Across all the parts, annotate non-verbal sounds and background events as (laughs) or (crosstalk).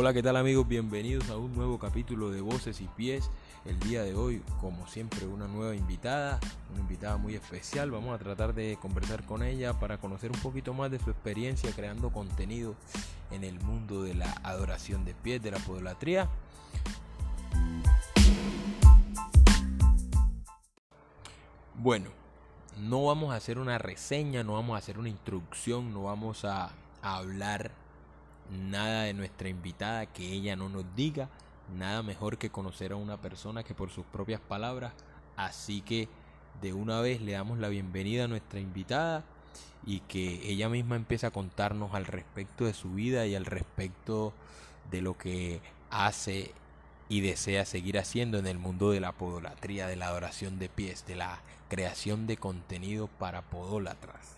Hola, ¿qué tal amigos? Bienvenidos a un nuevo capítulo de Voces y Pies. El día de hoy, como siempre, una nueva invitada, una invitada muy especial. Vamos a tratar de conversar con ella para conocer un poquito más de su experiencia creando contenido en el mundo de la adoración de pies, de la podolatría. Bueno, no vamos a hacer una reseña, no vamos a hacer una introducción, no vamos a, a hablar nada de nuestra invitada que ella no nos diga. Nada mejor que conocer a una persona que por sus propias palabras. Así que de una vez le damos la bienvenida a nuestra invitada y que ella misma empiece a contarnos al respecto de su vida y al respecto de lo que hace y desea seguir haciendo en el mundo de la podolatría, de la adoración de pies, de la creación de contenido para podólatras.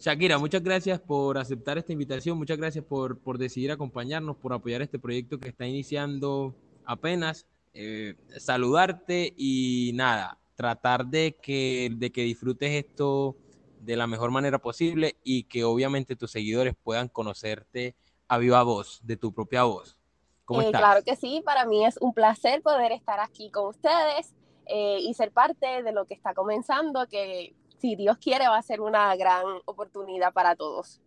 Shakira, muchas gracias por aceptar esta invitación, muchas gracias por, por decidir acompañarnos, por apoyar este proyecto que está iniciando apenas. Eh, saludarte y nada, tratar de que, de que disfrutes esto de la mejor manera posible y que obviamente tus seguidores puedan conocerte a viva voz, de tu propia voz. ¿Cómo eh, estás? Claro que sí, para mí es un placer poder estar aquí con ustedes eh, y ser parte de lo que está comenzando, que si Dios quiere, va a ser una gran oportunidad para todos.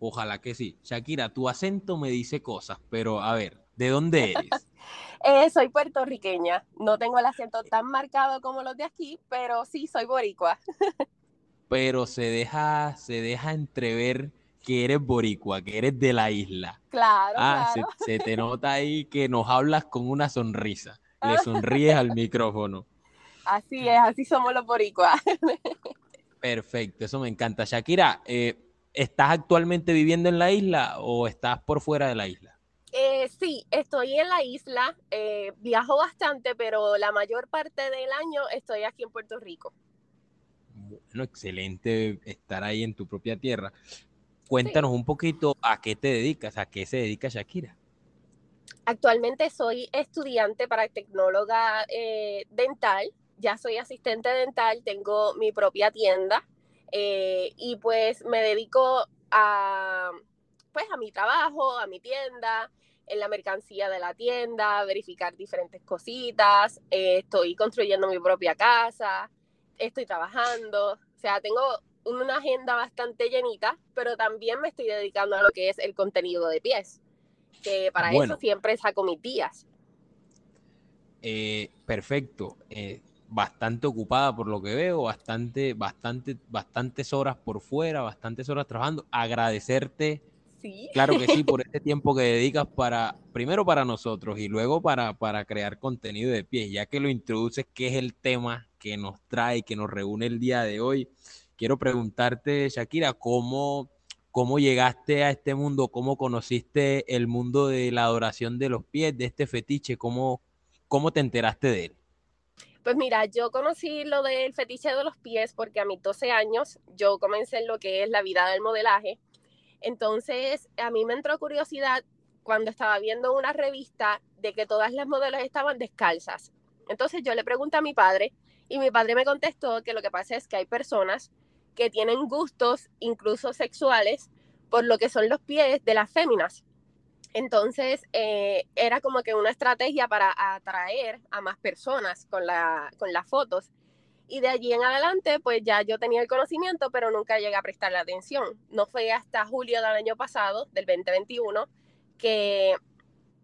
Ojalá que sí. Shakira, tu acento me dice cosas, pero a ver, ¿de dónde eres? (laughs) eh, soy puertorriqueña. No tengo el acento tan marcado como los de aquí, pero sí soy boricua. (laughs) pero se deja, se deja entrever que eres boricua, que eres de la isla. Claro, ah, claro. Se, se, te nota ahí que nos hablas con una sonrisa. Le sonríes al micrófono. Así es, así somos los boricuas. (laughs) Perfecto, eso me encanta. Shakira, eh, ¿estás actualmente viviendo en la isla o estás por fuera de la isla? Eh, sí, estoy en la isla, eh, viajo bastante, pero la mayor parte del año estoy aquí en Puerto Rico. Bueno, excelente estar ahí en tu propia tierra. Cuéntanos sí. un poquito a qué te dedicas, a qué se dedica Shakira. Actualmente soy estudiante para tecnóloga eh, dental ya soy asistente dental, tengo mi propia tienda eh, y pues me dedico a, pues a mi trabajo, a mi tienda, en la mercancía de la tienda, verificar diferentes cositas, eh, estoy construyendo mi propia casa, estoy trabajando, o sea, tengo una agenda bastante llenita, pero también me estoy dedicando a lo que es el contenido de pies, que para bueno. eso siempre saco mis días. Eh, perfecto. Eh, bastante ocupada por lo que veo, bastante, bastante, bastantes horas por fuera, bastantes horas trabajando. Agradecerte, sí. claro que sí, (laughs) por este tiempo que dedicas para, primero para nosotros y luego para, para crear contenido de pie, ya que lo introduces, que es el tema que nos trae, que nos reúne el día de hoy. Quiero preguntarte, Shakira, ¿cómo, cómo llegaste a este mundo? ¿Cómo conociste el mundo de la adoración de los pies, de este fetiche? ¿Cómo, cómo te enteraste de él? Pues mira, yo conocí lo del fetiche de los pies porque a mis 12 años yo comencé en lo que es la vida del modelaje. Entonces, a mí me entró curiosidad cuando estaba viendo una revista de que todas las modelos estaban descalzas. Entonces yo le pregunté a mi padre y mi padre me contestó que lo que pasa es que hay personas que tienen gustos incluso sexuales por lo que son los pies de las féminas. Entonces, eh, era como que una estrategia para atraer a más personas con, la, con las fotos. Y de allí en adelante, pues ya yo tenía el conocimiento, pero nunca llegué a prestarle atención. No fue hasta julio del año pasado, del 2021, que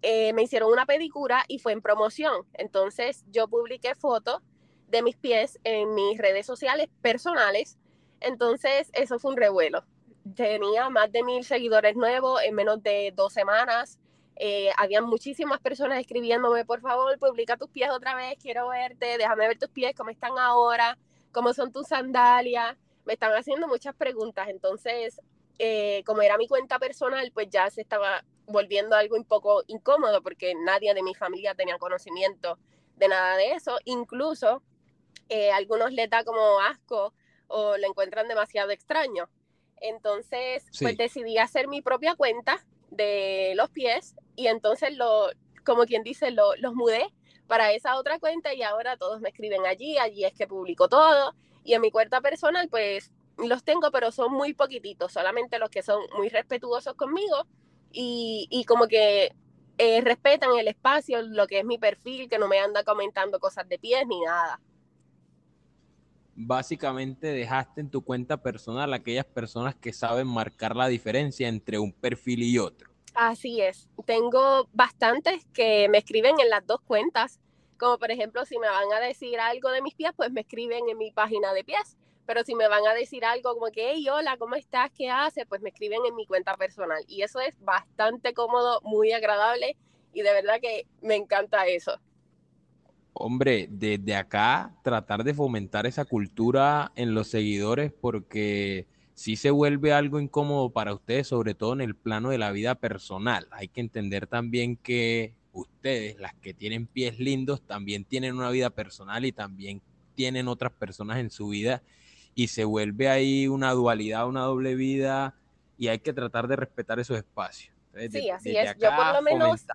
eh, me hicieron una pedicura y fue en promoción. Entonces, yo publiqué fotos de mis pies en mis redes sociales personales. Entonces, eso fue un revuelo tenía más de mil seguidores nuevos en menos de dos semanas. Eh, había muchísimas personas escribiéndome, por favor, publica tus pies otra vez, quiero verte, déjame ver tus pies, cómo están ahora, cómo son tus sandalias. Me están haciendo muchas preguntas. Entonces, eh, como era mi cuenta personal, pues ya se estaba volviendo algo un poco incómodo porque nadie de mi familia tenía conocimiento de nada de eso. Incluso eh, algunos les da como asco o lo encuentran demasiado extraño. Entonces, sí. pues decidí hacer mi propia cuenta de los pies y entonces lo, como quien dice, lo, los mudé para esa otra cuenta y ahora todos me escriben allí, allí es que publico todo y en mi cuenta personal pues los tengo, pero son muy poquititos, solamente los que son muy respetuosos conmigo y, como que eh, respetan el espacio, lo que es mi perfil, que no me anda comentando cosas de pies ni nada. Básicamente dejaste en tu cuenta personal aquellas personas que saben marcar la diferencia entre un perfil y otro. Así es. Tengo bastantes que me escriben en las dos cuentas. Como por ejemplo, si me van a decir algo de mis pies, pues me escriben en mi página de pies. Pero si me van a decir algo como que, hey, hola, ¿cómo estás? ¿Qué haces? Pues me escriben en mi cuenta personal. Y eso es bastante cómodo, muy agradable y de verdad que me encanta eso. Hombre, desde acá tratar de fomentar esa cultura en los seguidores porque si se vuelve algo incómodo para ustedes, sobre todo en el plano de la vida personal. Hay que entender también que ustedes, las que tienen pies lindos, también tienen una vida personal y también tienen otras personas en su vida y se vuelve ahí una dualidad, una doble vida y hay que tratar de respetar esos espacios. sí, así es. Yo por lo menos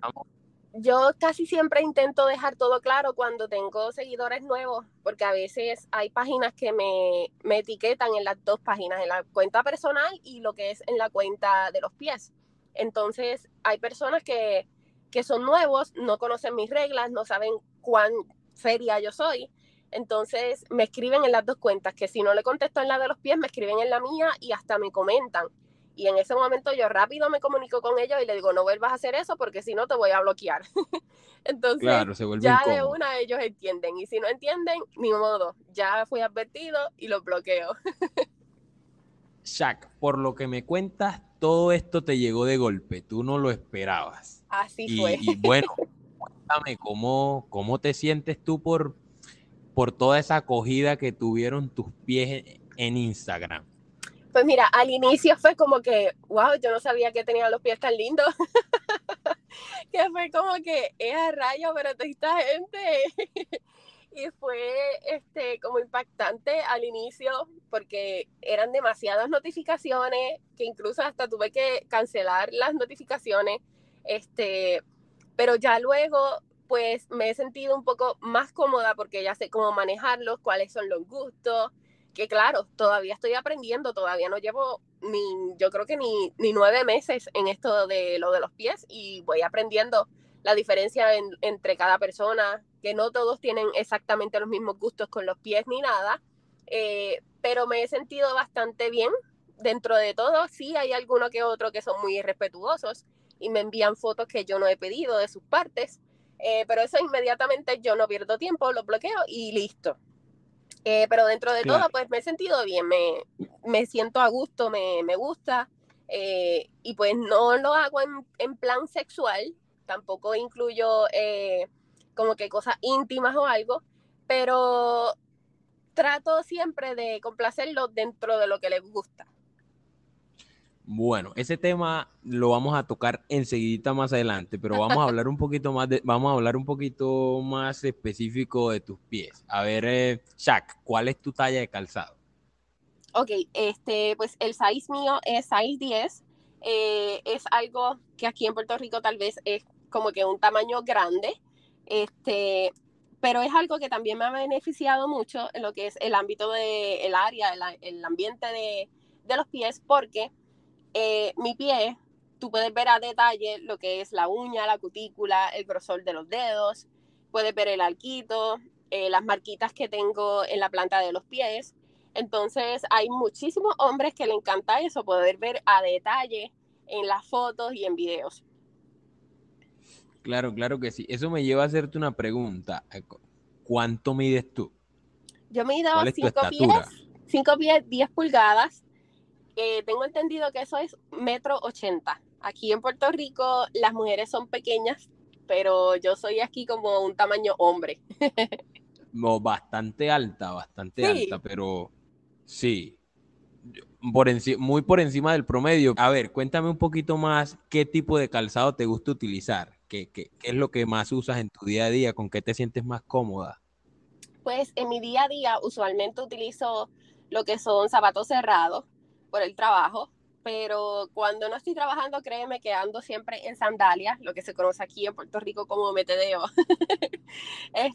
yo casi siempre intento dejar todo claro cuando tengo seguidores nuevos, porque a veces hay páginas que me, etiquetan en las dos páginas, en la cuenta personal y lo que es en la cuenta de los pies. Entonces, hay personas que, que son nuevos, no conocen mis reglas, no saben cuán seria yo soy. Entonces, me escriben en las dos cuentas, que si no le contesto en la de los pies, me escriben en la mía y hasta me comentan. Y en ese momento yo rápido me comunico con ellos y le digo, no vuelvas a hacer eso porque si no te voy a bloquear. (laughs) Entonces, ya de una ellos entienden. Y si no entienden, ni modo, ya fui advertido y los bloqueo. (laughs) Shaq, por lo que me cuentas, todo esto te llegó de golpe, tú no lo esperabas. Así fue. Y bueno, cuéntame cómo, cómo te sientes tú por, por toda esa acogida que tuvieron tus pies en Instagram. Pues mira, al inicio fue como que, wow, yo no sabía que tenía los pies tan lindos. (laughs) que fue como que, es a rayo, pero esta gente. (laughs) y fue este, como impactante al inicio porque eran demasiadas notificaciones que incluso hasta tuve que cancelar las notificaciones. Este, pero ya luego pues me he sentido un poco más cómoda porque ya sé cómo manejarlos, cuáles son los gustos, que claro, todavía estoy aprendiendo, todavía no llevo ni, yo creo que ni, ni nueve meses en esto de lo de los pies y voy aprendiendo la diferencia entre cada persona, que no todos tienen exactamente los mismos gustos con los pies ni nada, eh, pero me he sentido bastante bien dentro de todo. Sí hay alguno que otro que son muy irrespetuosos y me envían fotos que yo no he pedido de sus partes, eh, pero eso inmediatamente yo no pierdo tiempo, lo bloqueo y listo. Eh, pero dentro de todo, pues me he sentido bien, me, me siento a gusto, me, me gusta. Eh, y pues no lo hago en, en plan sexual, tampoco incluyo eh, como que cosas íntimas o algo, pero trato siempre de complacerlo dentro de lo que les gusta. Bueno, ese tema lo vamos a tocar enseguida más adelante, pero vamos a (laughs) hablar un poquito más de, vamos a hablar un poquito más específico de tus pies. A ver, eh, Shaq, ¿cuál es tu talla de calzado? Ok, este, pues el size mío es size 10. Eh, es algo que aquí en Puerto Rico tal vez es como que un tamaño grande. Este, pero es algo que también me ha beneficiado mucho en lo que es el ámbito del el área, el, ambiente de, de los pies, porque eh, mi pie, tú puedes ver a detalle lo que es la uña, la cutícula, el grosor de los dedos, puedes ver el arquito, eh, las marquitas que tengo en la planta de los pies. Entonces hay muchísimos hombres que le encanta eso, poder ver a detalle en las fotos y en videos. Claro, claro que sí. Eso me lleva a hacerte una pregunta. ¿Cuánto mides tú? Yo mido 5 pies, 5 pies, 10 pulgadas tengo entendido que eso es metro ochenta. Aquí en Puerto Rico las mujeres son pequeñas, pero yo soy aquí como un tamaño hombre. no, bastante alta, bastante alta, pero sí, por muy por encima del promedio. A ver, cuéntame un poquito más qué tipo de calzado te gusta utilizar, qué, qué, qué es lo que más usas en tu día a día, con qué te sientes más cómoda. Pues en mi día a día usualmente utilizo lo que son zapatos cerrados, por el trabajo, pero cuando no estoy trabajando, créeme que ando siempre en sandalias, lo que se conoce aquí en Puerto Rico como metedeo. (laughs)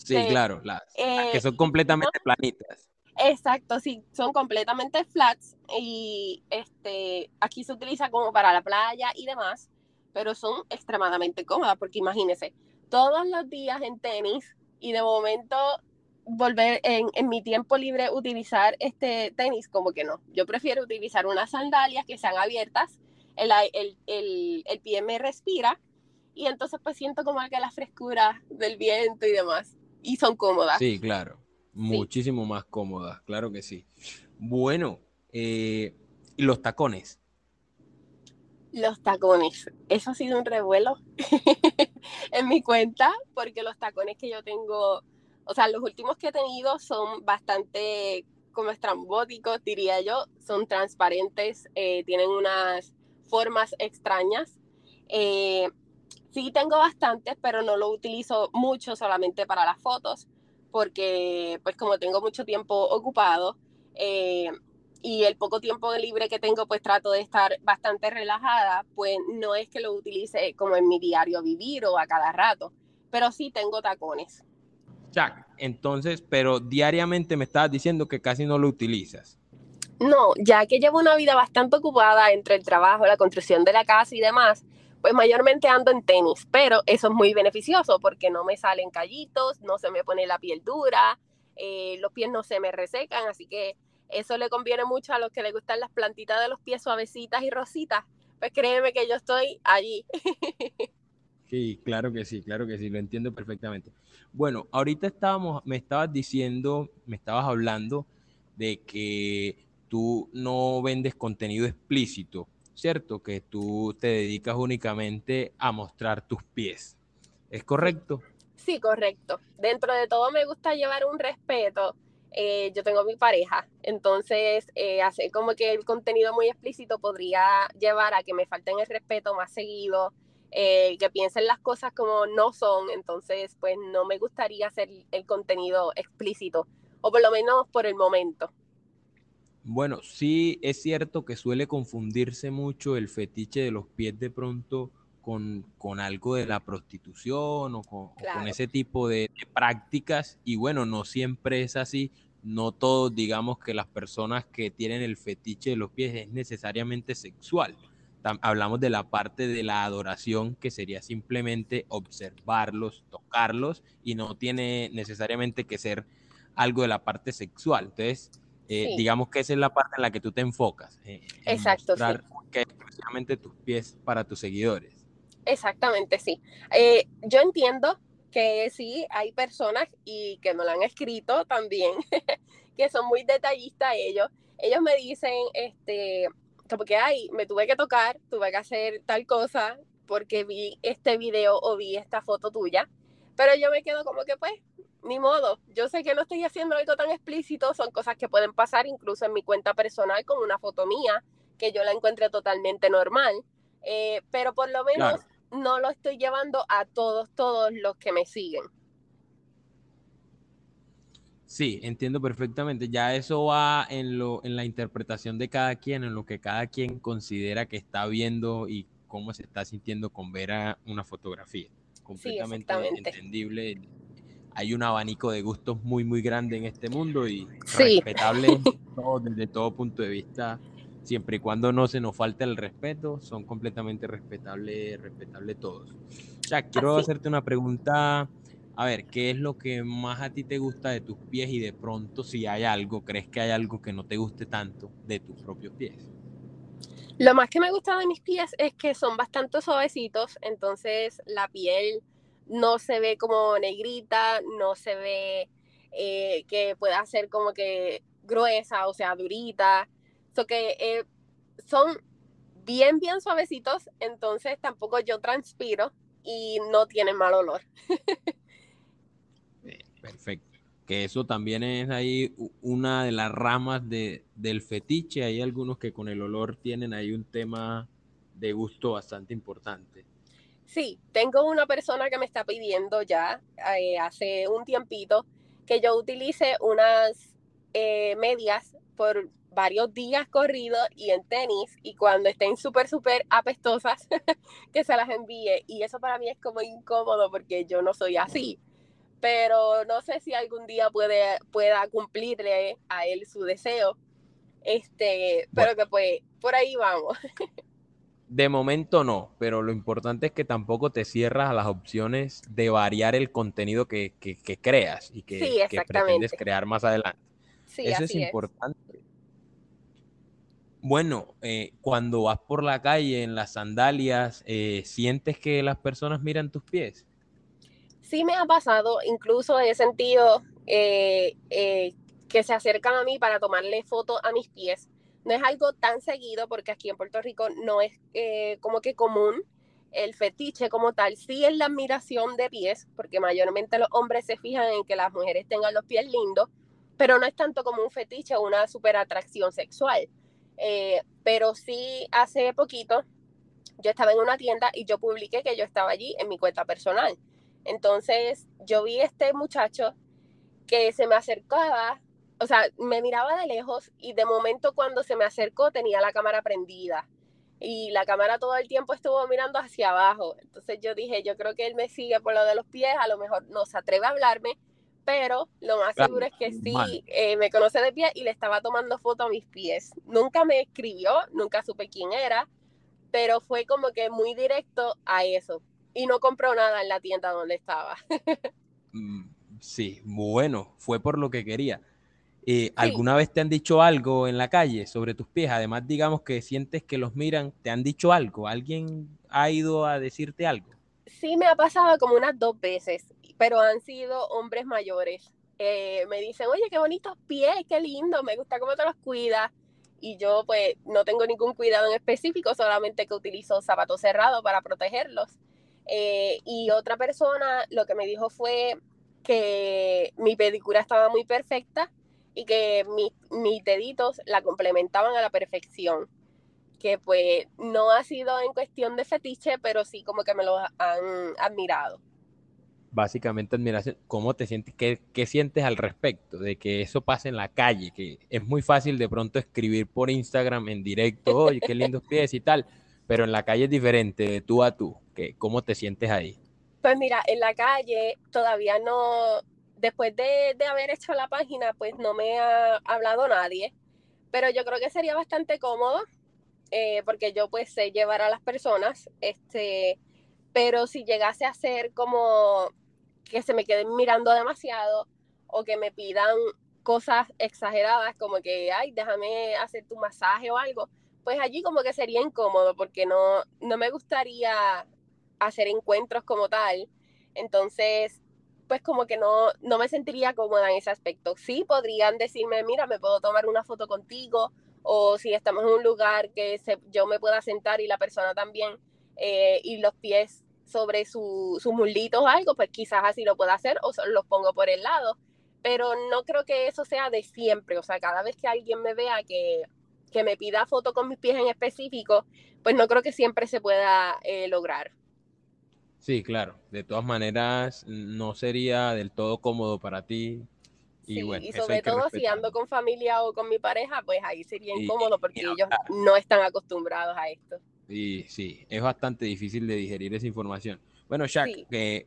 sí, este, claro, las, que eh, son completamente planitas. Exacto, sí, son completamente flats y este, aquí se utiliza como para la playa y demás, pero son extremadamente cómodas, porque imagínense, todos los días en tenis y de momento volver en, en, mi tiempo libre utilizar este tenis, como que no. Yo prefiero utilizar unas sandalias que sean abiertas, el, el, el, el pie me respira y entonces pues siento como que la frescura del viento y demás. Y son cómodas. Sí, claro. Muchísimo más cómodas, claro que sí. Bueno, eh, ¿y los tacones? Los tacones. Eso ha sido un revuelo (laughs) en mi cuenta, porque los tacones que yo tengo, o sea, los últimos que he tenido son bastante como estrambóticos, diría yo, son transparentes, eh, tienen unas formas extrañas. Eh, sí tengo bastantes, pero no lo utilizo mucho solamente para las fotos, porque pues como tengo mucho tiempo ocupado eh, y el poco tiempo libre que tengo, pues trato de estar bastante relajada, pues no es que lo utilice como en mi diario vivir o a cada rato, pero sí tengo tacones. Jack, entonces, pero diariamente me estabas diciendo que casi no lo utilizas. No, ya que llevo una vida bastante ocupada entre el trabajo, la construcción de la casa y demás, pues mayormente ando en tenis, pero eso es muy beneficioso porque no me salen callitos, no se me pone la piel dura, eh, los pies no se me resecan, así que eso le conviene mucho a los que les gustan las plantitas de los pies suavecitas y rositas. Pues créeme que yo estoy allí. (laughs) Sí, claro que sí, claro que sí, lo entiendo perfectamente. Bueno, ahorita estábamos, me estabas diciendo, me estabas hablando de que tú no vendes contenido explícito, ¿cierto? Que tú te dedicas únicamente a mostrar tus pies. ¿Es correcto? Sí, correcto. Dentro de todo me gusta llevar un respeto. Eh, yo tengo mi pareja, entonces eh, hacer como que el contenido muy explícito podría llevar a que me falten el respeto más seguido, eh, que piensen las cosas como no son, entonces pues no me gustaría hacer el contenido explícito, o por lo menos por el momento. Bueno, sí es cierto que suele confundirse mucho el fetiche de los pies de pronto con, con algo de la prostitución o con, ese tipo de, prácticas y bueno, no siempre es así. No todos digamos que las personas que tienen el fetiche de los pies es necesariamente sexual. Hablamos de la parte de la adoración que sería simplemente observarlos, tocarlos y no tiene necesariamente que ser algo de la parte sexual. Entonces, eh, digamos que esa es la parte en la que tú te enfocas. Eh, Exacto. Mostrar que exclusivamente tus pies para tus seguidores. Exactamente, sí. Eh, yo entiendo que sí, hay personas y que me lo han escrito también, (laughs) que son muy detallistas ellos. Ellos me dicen, este, como que, ay, me tuve que tocar, tuve que hacer tal cosa porque vi este video o vi esta foto tuya. Pero yo me quedo como que, pues, ni modo, yo sé que no estoy haciendo algo tan explícito, son cosas que pueden pasar incluso en mi cuenta personal con una foto mía, que yo la encuentre totalmente normal, eh, pero por lo menos no lo estoy llevando a todos, todos los que me siguen. Sí, entiendo perfectamente. Ya eso va en, lo, en la interpretación de cada quien, en lo que cada quien considera que está viendo y cómo se está sintiendo con ver a una fotografía. Completamente entendible hay un abanico de gustos muy, muy grande en este mundo y respetable desde todo punto de vista, siempre y cuando no se nos falte el respeto, son completamente respetables, respetable todos. Ya, quiero hacerte una pregunta. A ver, ¿qué es lo que más a ti te gusta de tus pies y de pronto si hay algo, crees que hay algo que no te guste tanto de tus propios pies? Lo más que me gusta de mis pies es que son bastante suavecitos, entonces la piel no se ve como negrita, no se ve eh, que pueda ser como que gruesa, o sea, durita. So que eh, son bien, bien suavecitos, entonces tampoco yo transpiro y no tienen mal olor. (laughs) Perfecto. Que eso también es ahí una de las ramas de, del fetiche. Hay algunos que con el olor tienen ahí un tema de gusto bastante importante. Sí, tengo una persona que me está pidiendo ya eh, hace un tiempito que yo utilice unas eh, medias por varios días corridos y en tenis y cuando estén súper, súper apestosas, (laughs) que se las envíe. Y eso para mí es como incómodo porque yo no soy así. Pero no sé si algún día puede, pueda cumplirle a él su deseo. Este, pero que pues por ahí vamos. (laughs) de momento no, pero lo importante es que tampoco te cierras a las opciones de variar el contenido que, creas y que, pretendes crear más adelante. Eso es importante. Bueno, eh, cuando vas por la calle en las sandalias, eh, ¿sientes que las personas miran tus pies? Sí me ha pasado, incluso he sentido eh, que se acercan a mí para tomarle fotos a mis pies no es algo tan seguido porque aquí en Puerto Rico no es eh, como que común el fetiche como tal. Sí es la admiración de pies, porque mayormente los hombres se fijan en que las mujeres tengan los pies lindos, pero no es tanto como un fetiche o una super atracción sexual. Eh, pero sí hace poquito yo estaba en una tienda y yo publiqué que yo estaba allí en mi cuenta personal. Entonces yo vi este muchacho que se me acercaba o sea, me miraba de lejos y de momento cuando se me acercó tenía la cámara prendida y la cámara todo el tiempo estuvo mirando hacia abajo. Entonces yo dije, yo creo que él me sigue por lo de los pies, a lo mejor no se atreve a hablarme, pero lo más seguro es que sí eh, me conoce de pie y le estaba tomando foto a mis pies. Nunca me escribió, nunca supe quién era, pero fue como que muy directo a eso. Y no compró nada en la tienda donde estaba. (laughs) Mm, sí, bueno, fue por lo que quería. Eh, ¿Alguna vez te han dicho algo en la calle sobre tus pies? Además, digamos que sientes que los miran, ¿te han dicho algo? ¿Alguien ha ido a decirte algo? Sí, me ha pasado como unas dos veces, pero han sido hombres mayores. Eh, me dicen, oye, qué bonitos pies, qué lindo, me gusta cómo te los cuidas. Y yo pues no tengo ningún cuidado en específico, solamente que utilizo zapatos cerrados para protegerlos. Eh, y otra persona lo que me dijo fue que mi pedicura estaba muy perfecta y que mis deditos la complementaban a la perfección. Que pues no ha sido en cuestión de fetiche, pero sí como que me lo han admirado. Básicamente admiración. ¿Cómo te sientes? ¿Qué, ¿Qué sientes al respecto de que eso pase en la calle? Que es muy fácil de pronto escribir por Instagram en directo, oye, qué (laughs) lindos pies y tal, pero en la calle es diferente, de tú a tú. ¿Cómo te sientes ahí? Pues mira, en la calle todavía no, después de, haber hecho la página, pues no me ha hablado nadie, pero yo creo que sería bastante cómodo, eh, porque yo pues sé llevar a las personas, este, pero si llegase a ser como que se me queden mirando demasiado o que me pidan cosas exageradas como que, ay, déjame hacer tu masaje o algo, pues allí como que sería incómodo porque no, no me gustaría hacer encuentros como tal. Entonces, pues como que no, no me sentiría cómoda en ese aspecto. Sí podrían decirme, mira, me puedo tomar una foto contigo, o si estamos en un lugar que yo me pueda sentar y la persona también, eh, y los pies sobre su, sus muslitos o algo, pues quizás así lo pueda hacer, o los pongo por el lado. Pero no creo que eso sea de siempre, o sea, cada vez que alguien me vea que, que me pida foto con mis pies en específico, pues no creo que siempre se pueda eh, lograr. Sí, claro. De todas maneras, no sería del todo cómodo para ti. Y, bueno, y sobre todo si ando con familia o con mi pareja, pues ahí sería incómodo porque ellos no están acostumbrados a esto. Sí, sí, es bastante difícil de digerir esa información. Bueno, Shaq, que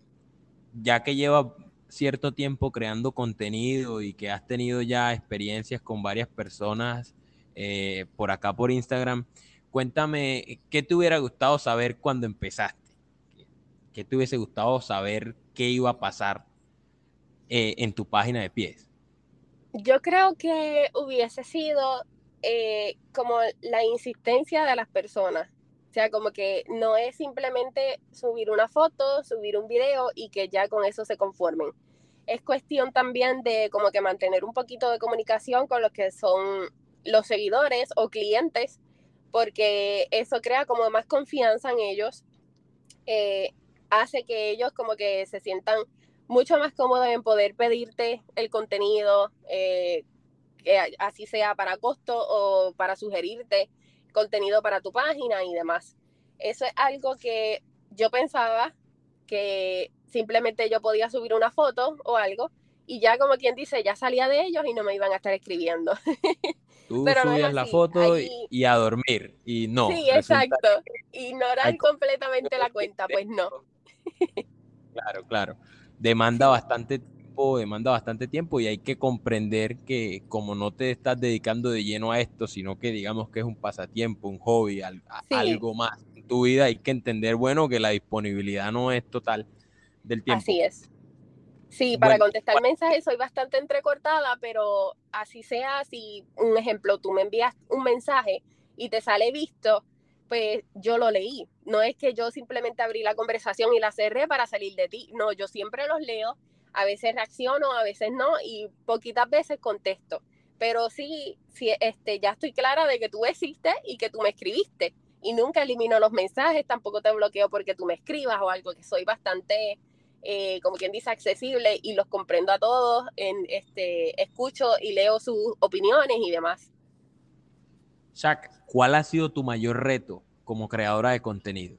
ya que lleva cierto tiempo creando contenido y que has tenido ya experiencias con varias personas eh, por acá por Instagram, cuéntame qué te hubiera gustado saber cuando empezaste. ¿Qué te hubiese gustado saber qué iba a pasar eh, en tu página de pies? Yo creo que hubiese sido eh, como la insistencia de las personas. O sea, como que no es simplemente subir una foto, subir un video y que ya con eso se conformen. Es cuestión también de como que mantener un poquito de comunicación con los que son los seguidores o clientes, porque eso crea como más confianza en ellos. Eh, hace que ellos como que se sientan mucho más cómodos en poder pedirte el contenido, eh, que así sea para costo o para sugerirte contenido para tu página y demás. Eso es algo que yo pensaba que simplemente yo podía subir una foto o algo y ya como quien dice, ya salía de ellos y no me iban a estar escribiendo. (laughs) Tú subías la foto y a dormir y no. Sí, exacto. Ignorar completamente la cuenta, pues no. (laughs) Claro, claro. Demanda bastante tiempo, demanda bastante tiempo y hay que comprender que como no te estás dedicando de lleno a esto, sino que digamos que es un pasatiempo, un hobby, algo más tu vida, hay que entender, bueno, que la disponibilidad no es total del tiempo. Así es. Sí, para contestar mensajes soy bastante entrecortada, pero así sea, si un ejemplo, tú me envías un mensaje y te sale visto, pues yo lo leí. No es que yo simplemente abrí la conversación y la cerré para salir de ti. No, yo siempre los leo, a veces reacciono, a veces no, y poquitas veces contesto. Pero sí, sí este, ya estoy clara de que tú existes y que tú me escribiste. Y nunca elimino los mensajes, tampoco te bloqueo porque tú me escribas o algo, que soy bastante eh, como quien dice, accesible y los comprendo a todos, en, este, escucho y leo sus opiniones y demás. Jack, ¿cuál ha sido tu mayor reto como creadora de contenido?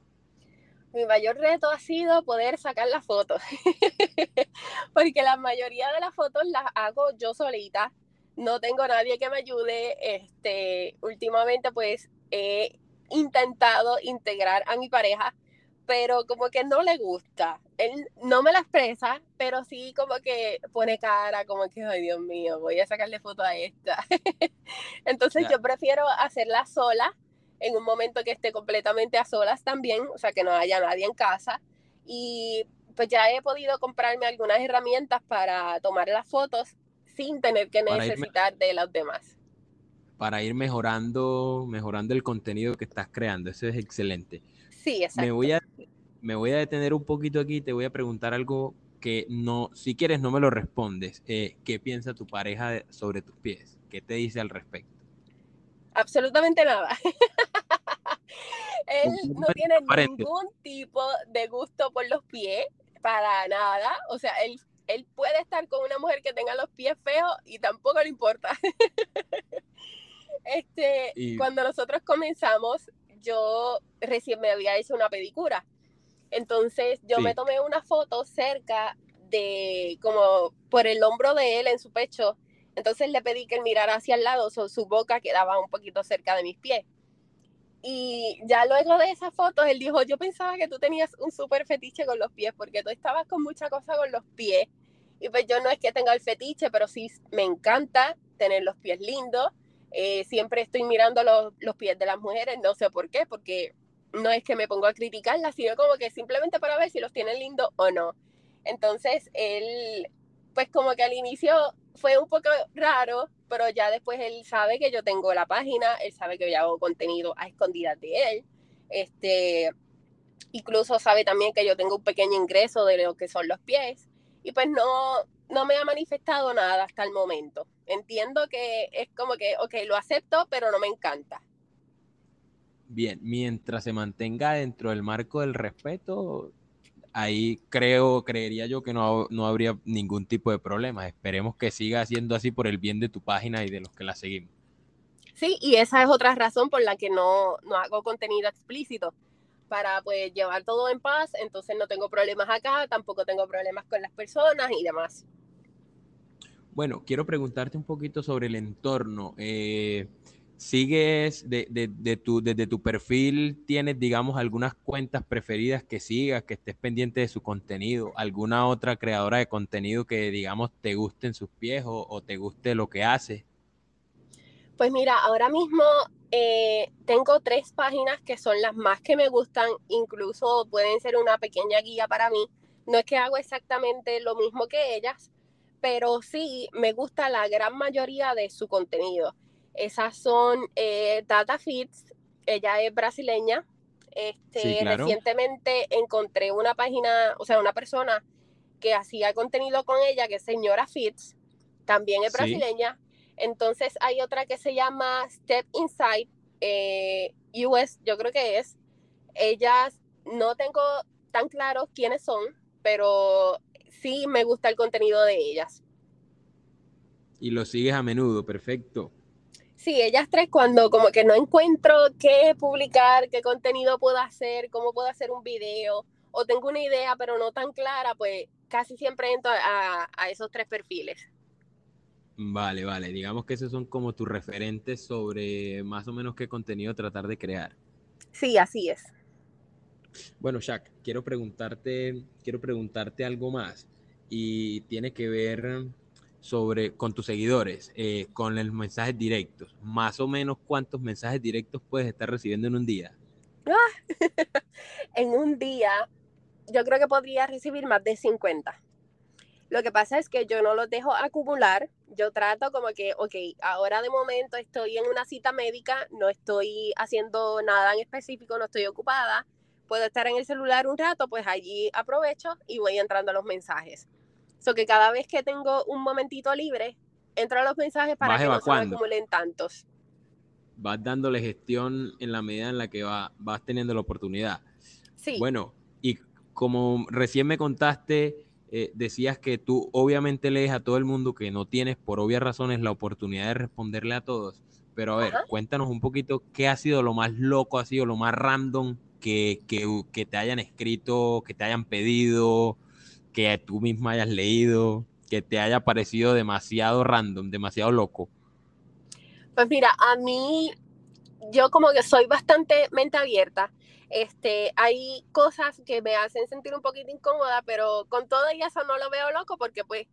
Mi mayor reto ha sido poder sacar las fotos, (laughs) porque la mayoría de las fotos las hago yo solita, no tengo nadie que me ayude. Este, últimamente pues he intentado integrar a mi pareja pero como que no le gusta. Él no me la expresa, pero sí como que pone cara, como que, ay Dios mío, voy a sacarle foto a esta. (laughs) Entonces yo prefiero hacerla sola, en un momento que esté completamente a solas también, o sea, que no haya nadie en casa. Y pues ya he podido comprarme algunas herramientas para tomar las fotos sin tener que necesitar de los demás. Para ir mejorando, mejorando el contenido que estás creando, eso es excelente. Sí, exacto. Me voy, a, me voy a detener un poquito aquí, te voy a preguntar algo que no, si quieres no me lo respondes. Eh, ¿Qué piensa tu pareja sobre tus pies? ¿Qué te dice al respecto? Absolutamente nada. (laughs) él no tiene ningún tipo de gusto por los pies, para nada. O sea, él, él puede estar con una mujer que tenga los pies feos y tampoco le importa. (laughs) este, cuando nosotros comenzamos, yo recién me había hecho una pedicura. Entonces yo me tomé una foto cerca de, como por el hombro de él en su pecho. Entonces le pedí que él mirara hacia el lado, su boca quedaba un poquito cerca de mis pies. Y ya luego de esa foto, él dijo, yo pensaba que tú tenías un súper fetiche con los pies, porque tú estabas con mucha cosa con los pies. Y pues yo no es que tenga el fetiche, pero sí me encanta tener los pies lindos. Eh, siempre estoy mirando los, los, pies de las mujeres, no sé por qué, porque no es que me pongo a criticarlas, sino como que simplemente para ver si los tienen lindos o no. Entonces, él, pues como que al inicio fue un poco raro, pero ya después él sabe que yo tengo la página, él sabe que yo hago contenido a escondidas de él. Este, incluso sabe también que yo tengo un pequeño ingreso de lo que son los pies. Y pues no, no me ha manifestado nada hasta el momento. Entiendo que es como que, ok, lo acepto, pero no me encanta. Bien, mientras se mantenga dentro del marco del respeto, ahí creo, creería yo que no, no habría ningún tipo de problema. Esperemos que siga siendo así por el bien de tu página y de los que la seguimos. Sí, y esa es otra razón por la que no, no hago contenido explícito para pues llevar todo en paz, entonces no tengo problemas acá, tampoco tengo problemas con las personas y demás. Bueno, quiero preguntarte un poquito sobre el entorno. Eh, ¿Sigues de, de, tu, desde tu perfil, tienes, digamos, algunas cuentas preferidas que sigas, que estés pendiente de su contenido? ¿Alguna otra creadora de contenido que, digamos, te guste en sus pies o te guste lo que hace? Pues mira, ahora mismo eh, tengo tres páginas que son las más que me gustan, incluso pueden ser una pequeña guía para mí. No es que hago exactamente lo mismo que ellas, pero sí me gusta la gran mayoría de su contenido. Esas son eh, Data Fits, ella es brasileña. Este, Recientemente encontré una página, o sea, una persona que hacía contenido con ella, que es señora Fits, también es brasileña. Entonces hay otra que se llama Step Inside eh, US, yo creo que es. Ellas no tengo tan claro quiénes son, pero sí me gusta el contenido de ellas. Y lo sigues a menudo, perfecto. Sí, ellas tres cuando como que no encuentro qué publicar, qué contenido puedo hacer, cómo puedo hacer un video, o tengo una idea pero no tan clara, pues casi siempre entro a esos tres perfiles. Vale, vale. Digamos que esos son como tus referentes sobre más o menos qué contenido tratar de crear. Sí, así es. Bueno, Shaq, quiero preguntarte, quiero preguntarte algo más y tiene que ver sobre con tus seguidores, eh, con los mensajes directos. Más o menos cuántos mensajes directos puedes estar recibiendo en un día. (laughs) en un día, yo creo que podría recibir más de 50. Lo que pasa es que yo no los dejo acumular. Yo trato como que, ok, ahora de momento estoy en una cita médica, no estoy haciendo nada en específico, no estoy ocupada. Puedo estar en el celular un rato, pues allí aprovecho y voy entrando a los mensajes. So que cada vez que tengo un momentito libre, entro a los mensajes para que no se acumulen tantos. Vas dándole gestión en la medida en la que va, vas teniendo la oportunidad. Sí. Bueno, y como recién me contaste, eh, decías que tú obviamente lees a todo el mundo que no tienes por obvias razones la oportunidad de responderle a todos. Pero a ver, cuéntanos un poquito qué ha sido lo más loco, ha sido lo más random que, que, te hayan escrito, que te hayan pedido, que tú misma hayas leído, que te haya parecido demasiado random, demasiado loco. Pues mira, a mí, yo como que soy bastante mente abierta este, hay cosas que me hacen sentir un poquito incómoda, pero con todo y eso no lo veo loco porque pues,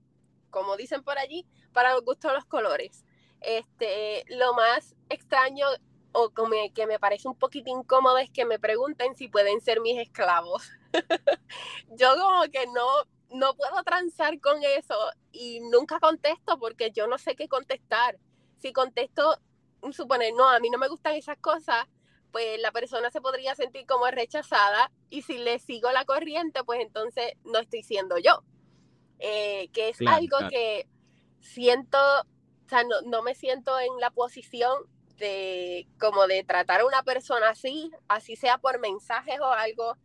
como dicen por allí, para los gustos los colores. Este, lo más extraño o que me parece un poquito incómodo es que me pregunten si pueden ser mis esclavos. (laughs) yo como que no, no puedo transar con eso y nunca contesto porque yo no sé qué contestar. Si contesto, suponer, no, a mí no me gustan esas cosas, pues la persona se podría sentir como rechazada y si le sigo la corriente, pues entonces no estoy siendo yo. Eh, que es algo que siento, o sea, no, me siento en la posición de como de tratar a una persona así, así sea por mensajes o algo,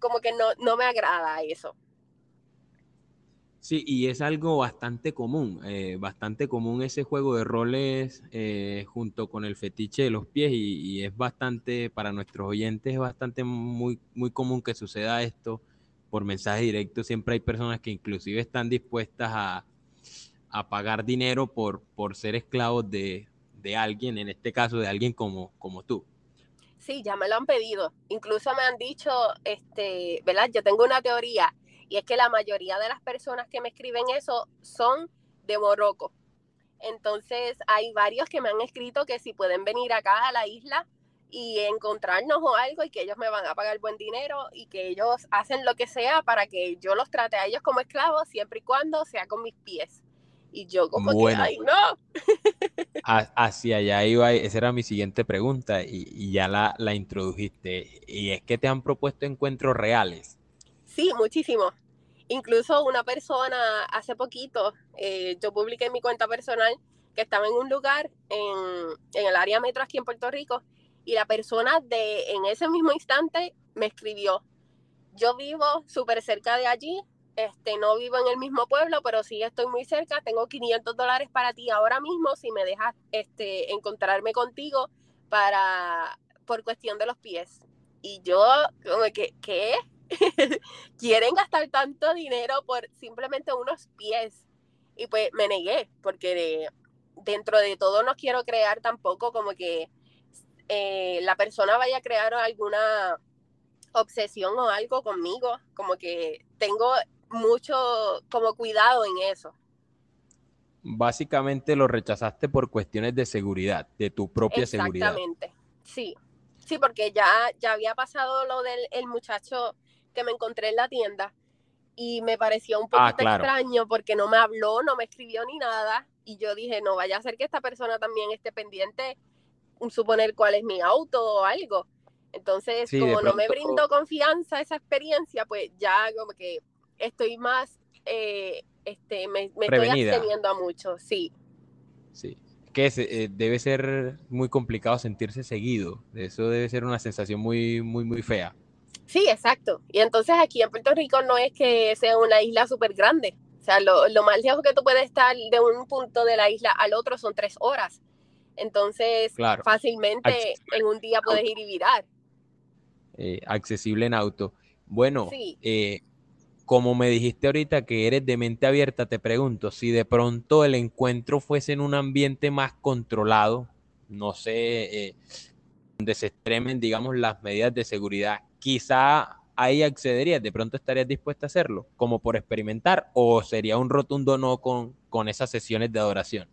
como que no, no me agrada eso. Sí, y es algo bastante común, eh, bastante común ese juego de roles eh, junto con el fetiche de los pies y, es bastante, para nuestros oyentes, es bastante muy, muy común que suceda esto por mensaje directo. Siempre hay personas que inclusive están dispuestas a, pagar dinero por, por ser esclavos de, de, alguien, en este caso de alguien como, como tú. Sí, ya me lo han pedido. Incluso me han dicho, este, ¿verdad? Yo tengo una teoría y es que la mayoría de las personas que me escriben eso son de Morocco. Entonces hay varios que me han escrito que si pueden venir acá a la isla y encontrarnos o algo y que ellos me van a pagar buen dinero y que ellos hacen lo que sea para que yo los trate a ellos como esclavos siempre y cuando sea con mis pies. Y yo como que, ay, no. (laughs) Hacia allá iba, esa era mi siguiente pregunta y, y ya la, la introdujiste. Y es que te han propuesto encuentros reales. Sí, muchísimo. Incluso una persona hace poquito, eh, yo publiqué en mi cuenta personal que estaba en un lugar en, el área metro aquí en Puerto Rico y la persona de en ese mismo instante me escribió, yo vivo súper cerca de allí, este, no vivo en el mismo pueblo, pero sí estoy muy cerca, tengo 500 dólares para ti ahora mismo si me dejas este, encontrarme contigo para, por cuestión de los pies. Y yo, como que, ¿qué? (laughs) quieren gastar tanto dinero por simplemente unos pies. Y pues me negué, porque dentro de todo no quiero crear tampoco como que eh, la persona vaya a crear alguna obsesión o algo conmigo, como que tengo mucho como cuidado en eso. Básicamente lo rechazaste por cuestiones de seguridad, de tu propia seguridad. Exactamente, sí. Sí, porque ya, ya había pasado lo del el muchacho que me encontré en la tienda y me pareció un ah, poquito extraño porque no me habló, no me escribió ni nada y yo dije, no vaya a ser que esta persona también esté pendiente, suponer cuál es mi auto o algo. Entonces, como no me brindó confianza esa experiencia, pues ya como que estoy más, eh, este, me, estoy absteniendo a mucho, sí. Sí, que eh, debe ser muy complicado sentirse seguido, eso debe ser una sensación muy, muy, muy fea. Sí, exacto. Y entonces aquí en Puerto Rico no es que sea una isla súper grande. O sea, lo, más lejos que tú puedes estar de un punto de la isla al otro son tres horas. Entonces, fácilmente en un día puedes ir y virar. Eh, accesible en auto. Bueno, eh, como me dijiste ahorita que eres de mente abierta, te pregunto, si de pronto el encuentro fuese en un ambiente más controlado, no sé, eh, donde se extremen, digamos, las medidas de seguridad, quizá ahí accederías, de pronto estarías dispuesta a hacerlo, como por experimentar, o sería un rotundo no con, con esas sesiones de adoración?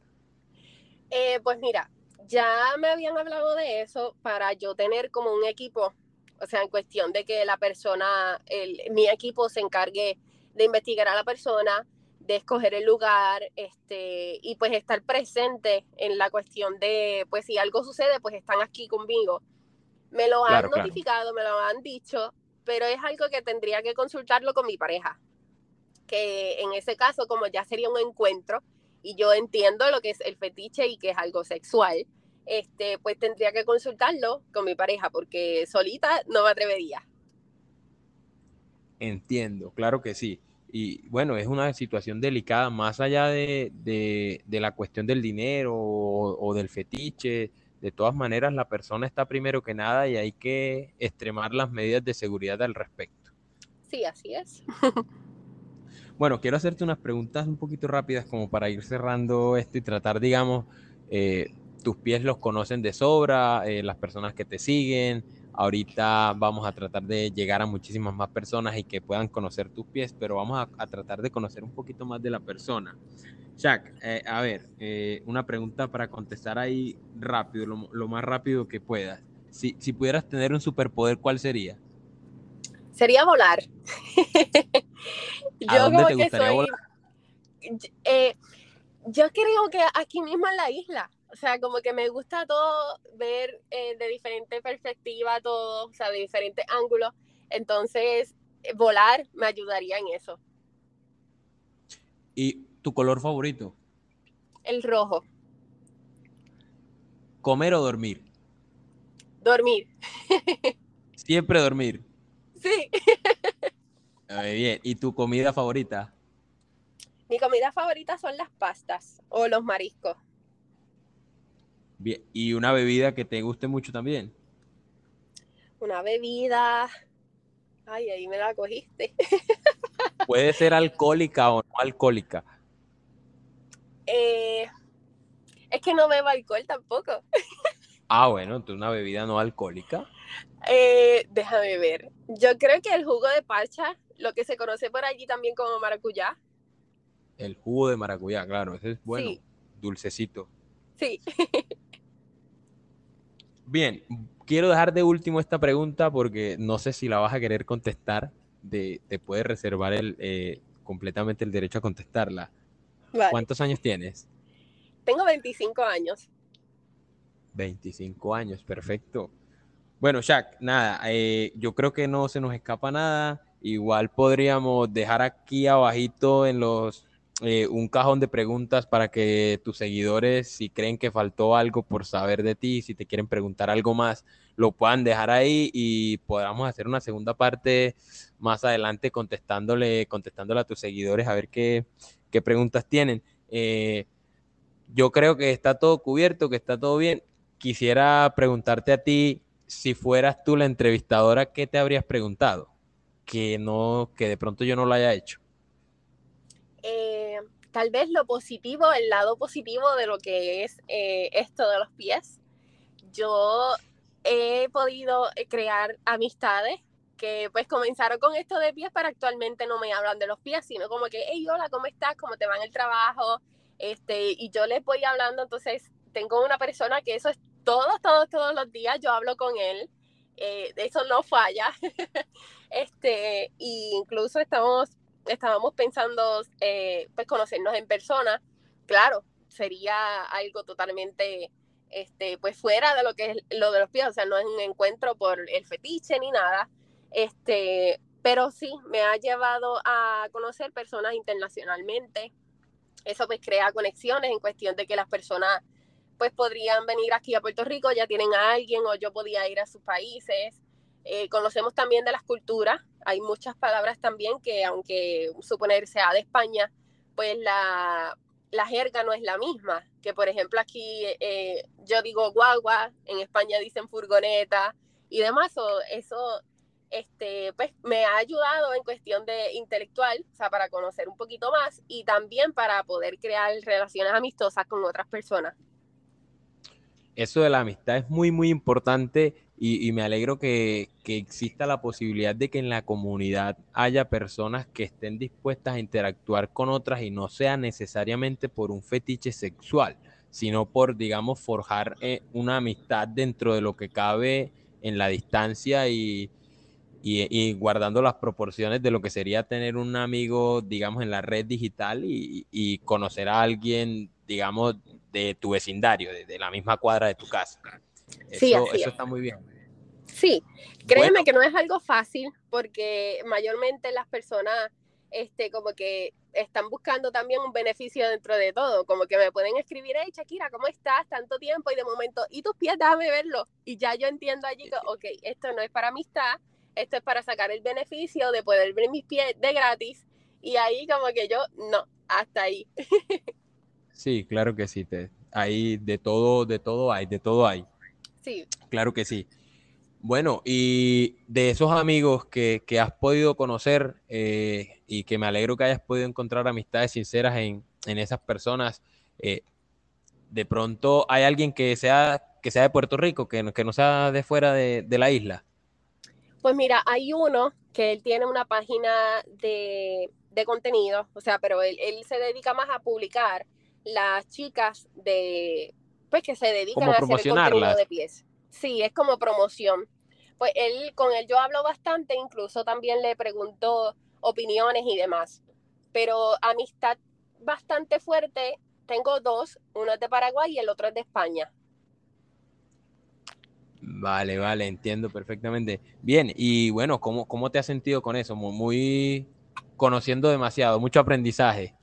Eh, pues mira, ya me habían hablado de eso para yo tener como un equipo O sea, en cuestión de que la persona, el, mi equipo se encargue de investigar a la persona, de escoger el lugar, este, y pues estar presente en la cuestión de, pues si algo sucede, pues están aquí conmigo. Me lo han notificado, me lo han dicho, pero es algo que tendría que consultarlo con mi pareja. Que en ese caso, como ya sería un encuentro, y yo entiendo lo que es el fetiche y que es algo sexual, este, pues tendría que consultarlo con mi pareja, porque solita no me atrevería. Entiendo, claro que sí. Y bueno, es una situación delicada, más allá de, la cuestión del dinero o, del fetiche. De todas maneras, la persona está primero que nada y hay que extremar las medidas de seguridad al respecto. Sí, así es. (laughs) bueno, quiero hacerte unas preguntas un poquito rápidas como para ir cerrando esto y tratar, digamos, eh, tus pies los conocen de sobra, eh, las personas que te siguen, Ahorita vamos a tratar de llegar a muchísimas más personas y que puedan conocer tus pies, pero vamos a, tratar de conocer un poquito más de la persona. Jack, eh, a ver, eh, una pregunta para contestar ahí rápido, lo, más rápido que puedas. Si, si, pudieras tener un superpoder, ¿cuál sería? Sería volar. ¿A yo dónde te gustaría volar? Eh, yo creo que aquí mismo en la isla o sea, como que me gusta todo ver eh, de diferente perspectiva todo, o sea, de diferentes ángulos. Entonces, eh, volar me ayudaría en eso. ¿Y tu color favorito? El rojo. ¿Comer o dormir? Dormir. Siempre dormir. (laughs) Sí. Muy bien. ¿Y tu comida favorita? Mi comida favorita son las pastas o los mariscos. ¿Y una bebida que te guste mucho también? Una bebida. Ay, ahí me la cogiste. (laughs) ¿Puede ser alcohólica o no alcohólica? Eh, es que no bebo alcohol tampoco. (laughs) Ah, bueno, entonces una bebida no alcohólica. Eh, déjame ver. Yo creo que el jugo de parcha, lo que se conoce por allí también como maracuyá. El jugo de maracuyá, claro, ese es bueno, dulcecito. Sí. (laughs) Bien, quiero dejar de último esta pregunta porque no sé si la vas a querer contestar. te puedes reservar el, eh, completamente el derecho a contestarla. ¿Cuántos años tienes? Tengo 25 años. 25 años, perfecto. Bueno, Shaq, nada, eh, yo creo que no se nos escapa nada. Igual podríamos dejar aquí abajito en los eh, un cajón de preguntas para que tus seguidores, si creen que faltó algo por saber de ti, si te quieren preguntar algo más, lo puedan dejar ahí y podamos hacer una segunda parte más adelante contestándole, contestándole a tus seguidores a ver qué, preguntas tienen. Eh, yo creo que está todo cubierto, que está todo bien. Quisiera preguntarte a ti, si fueras tú la entrevistadora, ¿qué te habrías preguntado? Que no, que de pronto yo no lo haya hecho. Eh, tal vez lo positivo, el lado positivo de lo que es eh, esto de los pies. Yo he podido eh, crear amistades que pues comenzaron con esto de pies, pero actualmente no me hablan de los pies, sino como que, hey, hola, ¿cómo estás? ¿Cómo te va en el trabajo? Este, y yo les voy hablando, entonces tengo una persona que eso es todos, todos, todos los días, yo hablo con él, eso no falla, (laughs) este, y incluso estamos estábamos pensando eh, pues conocernos en persona, claro, sería algo totalmente este, pues fuera de lo que es lo de los pies, o sea, no es un encuentro por el fetiche ni nada, este, pero sí, me ha llevado a conocer personas internacionalmente, eso pues crea conexiones en cuestión de que las personas pues podrían venir aquí a Puerto Rico, ya tienen a alguien o yo podía ir a sus países, eh, conocemos también de las culturas, hay muchas palabras también que aunque suponer sea de España, pues la, jerga no es la misma, que por ejemplo aquí eh, yo digo guagua, en España dicen furgoneta y demás, o eso este, pues me ha ayudado en cuestión de intelectual, o sea, para conocer un poquito más y también para poder crear relaciones amistosas con otras personas. Eso de la amistad es muy, muy importante y, me alegro que, exista la posibilidad de que en la comunidad haya personas que estén dispuestas a interactuar con otras y no sea necesariamente por un fetiche sexual, sino por, digamos, forjar eh, una amistad dentro de lo que cabe en la distancia y, y, guardando las proporciones de lo que sería tener un amigo, digamos, en la red digital y, conocer a alguien, digamos, de tu vecindario, de, la misma cuadra de tu casa. Eso, eso está muy bien. Sí, créeme que no es algo fácil porque mayormente las personas este, como que están buscando también un beneficio dentro de todo, como que me pueden escribir, hey Shakira, ¿cómo estás? Tanto tiempo y de momento, y tus pies, déjame verlo. Y ya yo entiendo allí que, ok, esto no es para amistad, esto es para sacar el beneficio de poder ver mis pies de gratis. Y ahí como que yo, no, hasta ahí. (laughs) Sí, claro que sí, te, ahí de todo, de todo hay, de todo hay. Sí. Claro que sí. Bueno, y de esos amigos que, has podido conocer eh, y que me alegro que hayas podido encontrar amistades sinceras en, esas personas, eh, de pronto hay alguien que sea, que sea de Puerto Rico, que no, que no sea de fuera de, la isla. Pues mira, hay uno que él tiene una página de, contenido, o sea, pero él, se dedica más a publicar las chicas de, pues que se dedican a hacer el contenido de pies. Sí, es como promoción. Pues él, con él yo hablo bastante, incluso también le pregunto opiniones y demás. Pero amistad bastante fuerte, tengo dos, uno es de Paraguay y el otro es de España. Vale, vale, entiendo perfectamente. Bien, y bueno, ¿cómo, cómo te has sentido con eso? Muy conociendo demasiado, mucho aprendizaje.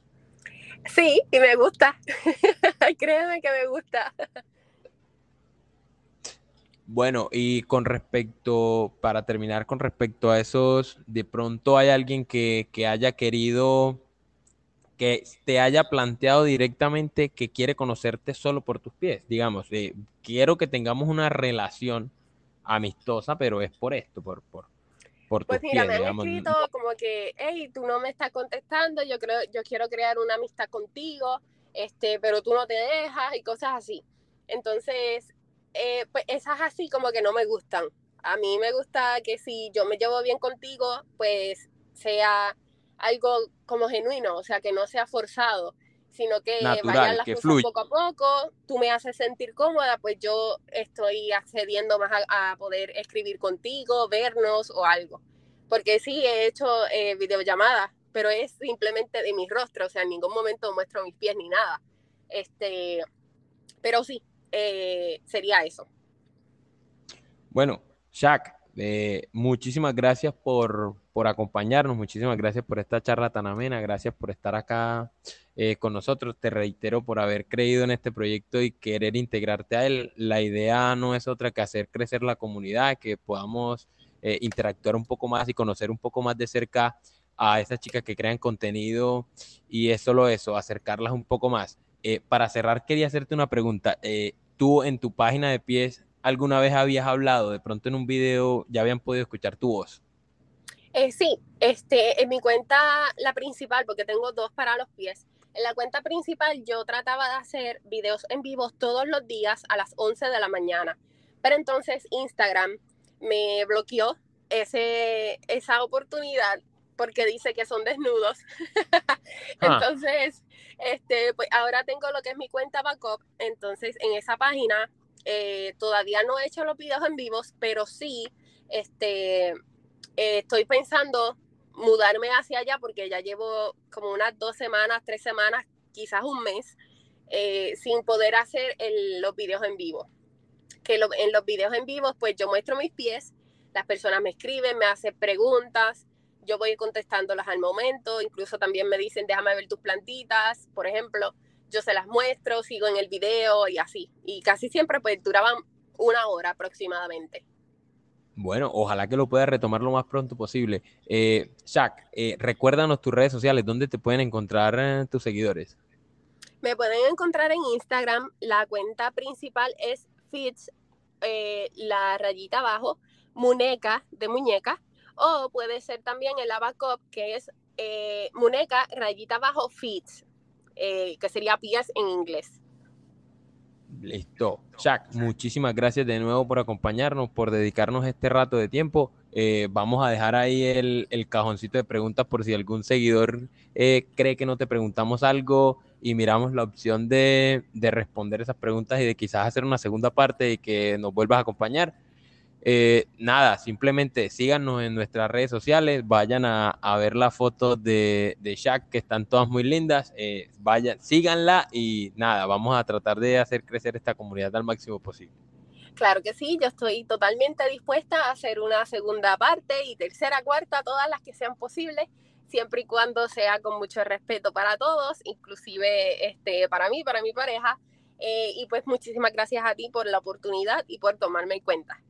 Sí, y me gusta. (laughs) Créeme que me gusta. Bueno, y con respecto, para terminar con respecto a esos, de pronto hay alguien que, haya querido, que te haya planteado directamente que quiere conocerte solo por tus pies, digamos, eh, quiero que tengamos una relación amistosa, pero es por esto, por, por, por pues mira, me han escrito como que, hey, tú no me estás contestando, yo creo, yo quiero crear una amistad contigo, este, pero tú no te dejas y cosas así. Entonces, eh, pues esas así como que no me gustan. A mí me gusta que si yo me llevo bien contigo, pues sea algo como genuino, o sea, que no sea forzado, sino que vayan las cosas poco a poco, tú me haces sentir cómoda, pues yo estoy accediendo más a, poder escribir contigo, vernos o algo. Porque sí, he hecho eh, videollamadas, pero es simplemente de mi rostro, o sea, en ningún momento muestro mis pies ni nada. Este, pero sí, eh, sería eso. Bueno, Shaq, eh, muchísimas gracias por, acompañarnos, muchísimas gracias por esta charla tan amena, gracias por estar acá eh, con nosotros. Te reitero por haber creído en este proyecto y querer integrarte a él. La idea no es otra que hacer crecer la comunidad, que podamos interactuar un poco más y conocer un poco más de cerca a esas chicas que crean contenido y es solo eso, acercarlas un poco más. Eh, para cerrar, quería hacerte una pregunta. Eh, ¿Tú en tu página de pies alguna vez habías hablado? De pronto en un video ya habían podido escuchar tu voz. Eh, sí, este, en mi cuenta, la principal, porque tengo dos para los pies. En la cuenta principal yo trataba de hacer videos en vivo todos los días a las 11 de la mañana. Pero entonces Instagram me bloqueó ese, esa oportunidad porque dice que son desnudos. (laughs) Ah. entonces, este, pues ahora tengo lo que es mi cuenta backup. Entonces, en esa página eh, todavía no he hecho los videos en vivos, pero sí este, eh, estoy pensando mudarme hacia allá porque ya llevo como unas dos semanas, tres semanas, quizás un mes, eh, sin poder hacer los videos en vivo. Que en los videos en vivo, pues yo muestro mis pies, las personas me escriben, me hacen preguntas, yo voy contestándolas al momento, incluso también me dicen, déjame ver tus plantitas, por ejemplo, yo se las muestro, sigo en el video y así. Y casi siempre pues duraban una hora aproximadamente. Bueno, ojalá que lo puedas retomar lo más pronto posible. Eh, Shaq, eh, recuérdanos tus redes sociales, ¿dónde te pueden encontrar eh, tus seguidores? Me pueden encontrar en Instagram, la cuenta principal es Fits, la rayita abajo, muñeca de muñeca, o puede ser también el Abacop, que es eh, rayita bajo feet, eh, que sería pies en inglés. Listo. Jack, muchísimas gracias de nuevo por acompañarnos, por dedicarnos este rato de tiempo. Eh, vamos a dejar ahí el, cajoncito de preguntas por si algún seguidor cree que no te preguntamos algo y miramos la opción de, de responder esas preguntas y de quizás hacer una segunda parte y que nos vuelvas a acompañar. Eh, nada, simplemente síganos en nuestras redes sociales, vayan a, ver las fotos de, de Shaq, que están todas muy lindas, eh, vayan, síganla y nada, vamos a tratar de hacer crecer esta comunidad al máximo posible. Claro que sí, yo estoy totalmente dispuesta a hacer una segunda parte y tercera, cuarta, todas las que sean posibles, siempre y cuando sea con mucho respeto para todos, inclusive este, para mí, para mi pareja. Eh, y pues muchísimas gracias a ti por la oportunidad y por tomarme en cuenta.